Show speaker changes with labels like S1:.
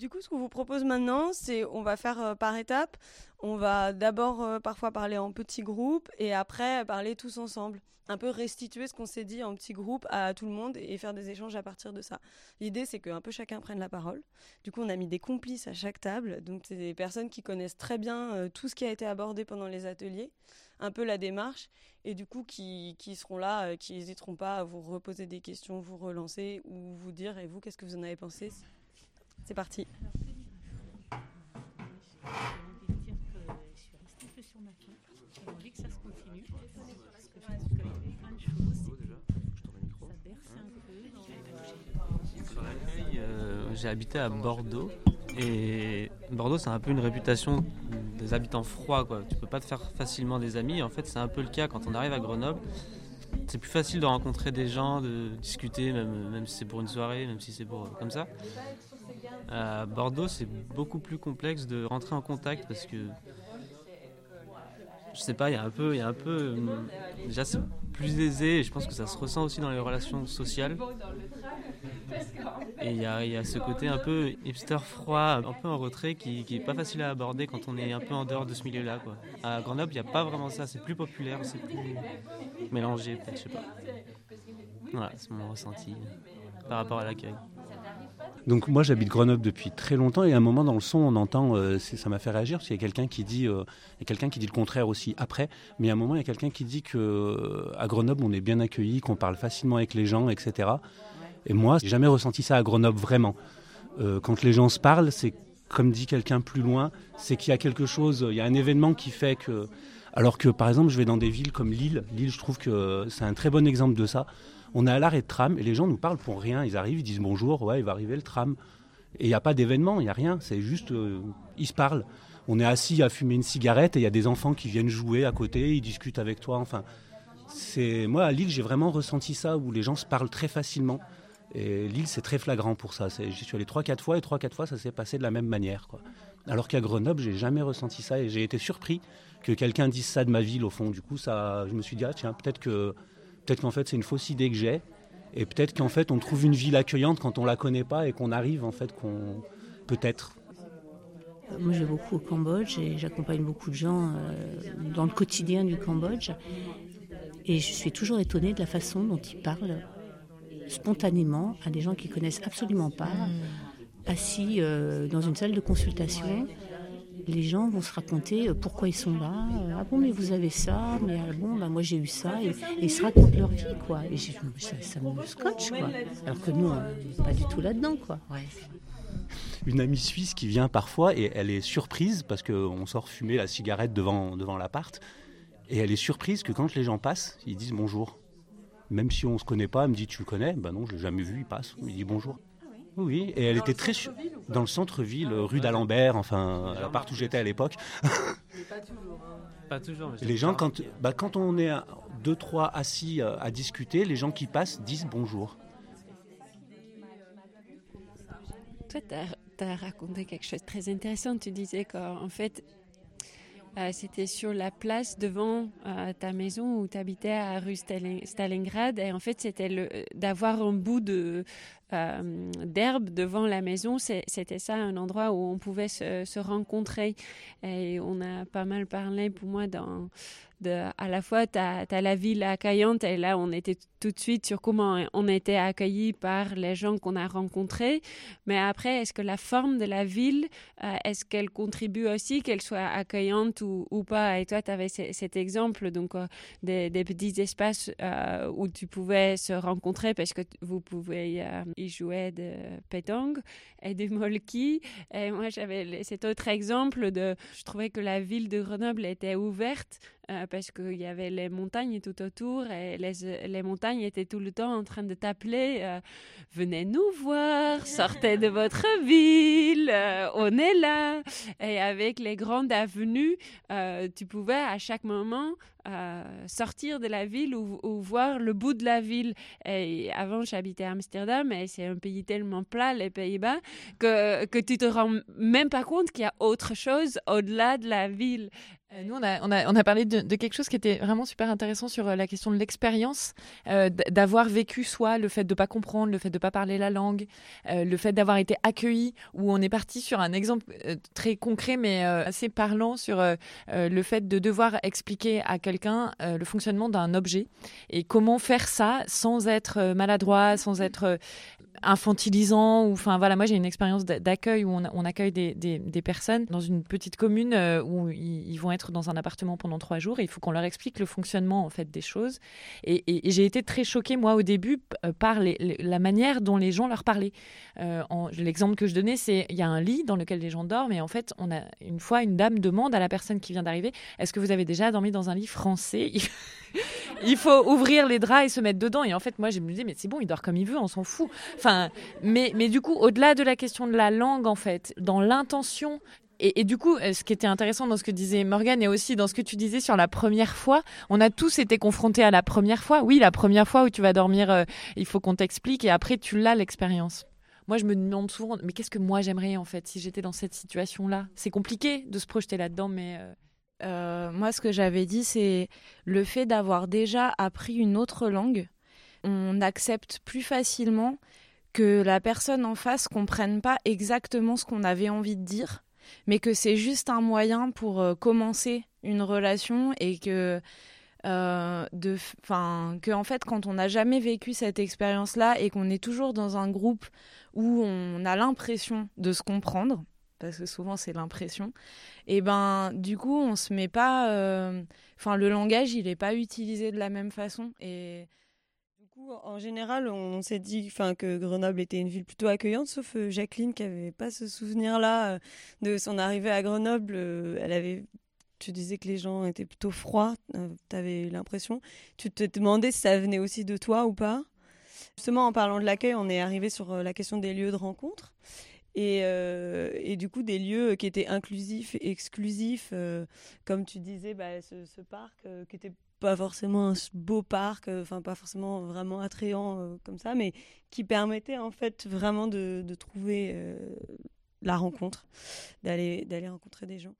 S1: Du coup, ce qu'on vous propose maintenant, c'est on va faire euh, par étapes. On va d'abord euh, parfois parler en petits groupes et après parler tous ensemble. Un peu restituer ce qu'on s'est dit en petits groupes à tout le monde et faire des échanges à partir de ça. L'idée, c'est qu'un peu chacun prenne la parole. Du coup, on a mis des complices à chaque table. Donc, c'est des personnes qui connaissent très bien euh, tout ce qui a été abordé pendant les ateliers, un peu la démarche, et du coup, qui, qui seront là, qui n'hésiteront pas à vous reposer des questions, vous relancer ou vous dire, et vous, qu'est-ce que vous en avez pensé? C'est parti.
S2: J'ai habité à Bordeaux et Bordeaux c'est un peu une réputation des habitants froids quoi. Tu peux pas te faire facilement des amis. En fait c'est un peu le cas quand on arrive à Grenoble. C'est plus facile de rencontrer des gens, de discuter, même, même si c'est pour une soirée, même si c'est pour comme ça. À Bordeaux, c'est beaucoup plus complexe de rentrer en contact parce que je sais pas, il y a un peu, y a un peu, euh, déjà c'est plus aisé et je pense que ça se ressent aussi dans les relations sociales. Et il y a, y a, ce côté un peu hipster froid, un peu en retrait qui, qui est pas facile à aborder quand on est un peu en dehors de ce milieu-là. À Grenoble, il n'y a pas vraiment ça, c'est plus populaire, c'est plus mélangé peut-être, je sais pas. Voilà, c'est mon ressenti par rapport à l'accueil.
S3: Donc moi j'habite Grenoble depuis très longtemps et à un moment dans le son on entend, euh, ça m'a fait réagir parce qu'il y a quelqu'un qui dit, euh, quelqu'un qui dit le contraire aussi après, mais à un moment il y a quelqu'un qui dit que euh, à Grenoble on est bien accueilli, qu'on parle facilement avec les gens, etc. Et moi j'ai jamais ressenti ça à Grenoble vraiment. quand les gens se parlent, c'est comme dit quelqu'un plus loin, c'est qu'il y a quelque chose, il y a un événement qui fait que, alors que par exemple je vais dans des villes comme Lille, Lille je trouve que c'est un très bon exemple de ça on est à l'arrêt de tram et les gens nous parlent pour rien. Ils arrivent, ils disent bonjour, ouais, il va arriver le tram. Et il n'y a pas d'événement, il n'y a rien. C'est juste, euh, ils se parlent. On est assis à fumer une cigarette et il y a des enfants qui viennent jouer à côté, ils discutent avec toi. Enfin, c'est moi à Lille, j'ai vraiment ressenti ça où les gens se parlent très facilement. Et Lille, c'est très flagrant pour ça. J'y suis allé 3-4 fois et 3-4 fois, ça s'est passé de la même manière. Alors qu'à Grenoble, j'ai jamais ressenti ça et j'ai été surpris que quelqu'un dise ça de ma ville au fond. Du coup, ça, je me suis dit, ah, tiens, peut-être que Peut-être qu'en fait c'est une fausse idée que j'ai. Et peut-être qu'en fait on trouve une ville accueillante quand on la connaît pas et qu'on arrive en fait qu'on peut-être.
S4: Moi je vais beaucoup au Cambodge et j'accompagne beaucoup de gens euh, dans le quotidien du Cambodge. Et je suis toujours étonnée de la façon dont ils parlent spontanément à des gens qui connaissent absolument pas, assis euh, dans une salle de consultation les gens vont se raconter euh, pourquoi ils sont là. Euh, ah bon, mais vous avez ça, mais ah bon, bah moi j'ai eu ça. Et, ils se racontent leur vie, quoi. Et ça, ça, me scotche, quoi. Alors que nous, on n'est pas du tout là-dedans, quoi.
S3: Une amie suisse qui vient parfois et elle est surprise parce qu'on sort fumer la cigarette devant, devant l'appart. Et elle est surprise que quand les gens passent, ils disent bonjour. Même si on ne se connaît pas, elle me dit Tu le connais? Ben non, je l'ai jamais vu, il passe. Il dit bonjour. Oui, et elle était très dans le centre-ville, rue d'Alembert, enfin, à part où j'étais à l'époque.
S2: pas toujours. Hein. Pas toujours.
S3: les gens, quand, bah, quand on est deux, trois assis euh, à discuter, les gens qui passent disent bonjour.
S5: Toi, tu as, raconté quelque chose de très intéressant. Tu disais qu'en fait, euh, c'était sur la place devant euh, ta maison où tu habitais à rue Stalingrad. Et en fait, c'était d'avoir un bout euh, d'herbe devant la maison, c'était ça un endroit où on pouvait se, se, rencontrer. Et on a pas mal parlé pour moi dans à la fois, tu as, la ville accueillante et là, on était tout de suite sur comment on était accueillis par les gens qu'on a rencontrés. Mais après, est-ce que la forme de la ville, euh, est-ce qu'elle contribue aussi, qu'elle soit accueillante ou, pas? Et toi, tu avais cet exemple, donc euh, des, petits espaces euh, où tu pouvais se rencontrer parce que vous pouvez y jouer de pétanque et de molki. Et moi, j'avais cet autre exemple de, je trouvais que la ville de Grenoble était ouverte euh, parce qu'il y avait les montagnes tout autour et les, les, montagnes étaient tout le temps en train de t'appeler euh, venez nous voir, sortez de votre ville, euh, on est là. Et avec les grandes avenues, tu pouvais à chaque moment sortir de la ville ou, voir le bout de la ville. Et avant, j'habitais à Amsterdam et c'est un pays tellement plat, les Pays-Bas, que, que tu te rends même pas compte qu'il y a autre chose au-delà de la ville.
S6: Euh, nous, on a, on, a, on a parlé de, de, quelque chose qui était vraiment super intéressant sur euh, la question de l'expérience, euh, d'avoir vécu soit le fait de ne pas comprendre, le fait de ne pas parler la langue, euh, le fait d'avoir été accueilli, où on est parti sur un exemple euh, très concret mais euh, assez parlant sur le fait de devoir expliquer à quelqu'un le fonctionnement d'un objet et comment faire ça sans être maladroit, sans être infantilisant ou enfin voilà moi j'ai une expérience d'accueil où on, accueille des, des, personnes dans une petite commune euh, où ils, vont être dans un appartement pendant trois jours et il faut qu'on leur explique le fonctionnement en fait des choses et, j'ai été très choquée moi au début euh, par la manière dont les gens leur parlaient euh, l'exemple que je donnais c'est il y a un lit dans lequel les gens dorment et en fait on a une fois une dame demande à la personne qui vient d'arriver est-ce que vous avez déjà dormi dans un lit français? Il faut ouvrir les draps et se mettre dedans. Et en fait, moi, je me disais, mais c'est bon, il dort comme il veut, on s'en fout. Mais, du coup, au-delà de la question de la langue, en fait, dans l'intention et, du coup, ce qui était intéressant dans ce que disait Morgane et aussi dans ce que tu disais sur la première fois, on a tous été confrontés à la première fois. Oui, la première fois où tu vas dormir, euh, il faut qu'on t'explique et après tu l'as l'expérience. Moi, je me demande souvent, mais qu'est-ce que moi j'aimerais en fait si j'étais dans cette situation-là? C'est compliqué de se projeter là-dedans, mais. Euh...
S7: Euh, moi, ce que j'avais dit, c'est le fait d'avoir déjà appris une autre langue. On accepte plus facilement que la personne en face comprenne pas exactement ce qu'on avait envie de dire, mais que c'est juste un moyen pour euh, commencer une relation et que euh, enfin, que en fait, quand on n'a jamais vécu cette expérience-là et qu'on est toujours dans un groupe où on a l'impression de se comprendre, parce que souvent c'est l'impression, et ben du coup on se met pas, enfin euh, le langage il est pas utilisé de la même façon et
S1: en général on s'est dit, que Grenoble était une ville plutôt accueillante, sauf euh, Jacqueline qui avait pas ce souvenir là euh, de son arrivée à Grenoble, euh, elle avait tu disais que les gens étaient plutôt froids, tu avais l'impression. Tu te demandais si ça venait aussi de toi ou pas? Justement, en parlant de l'accueil, on est arrivé sur la question des lieux de rencontre. Et, euh, et, du coup des lieux qui étaient inclusifs exclusifs euh, comme tu disais bah, ce, parc euh, qui était pas forcément un beau parc enfin pas forcément vraiment attrayant comme ça mais qui permettait en fait vraiment de, de trouver la rencontre d'aller rencontrer des gens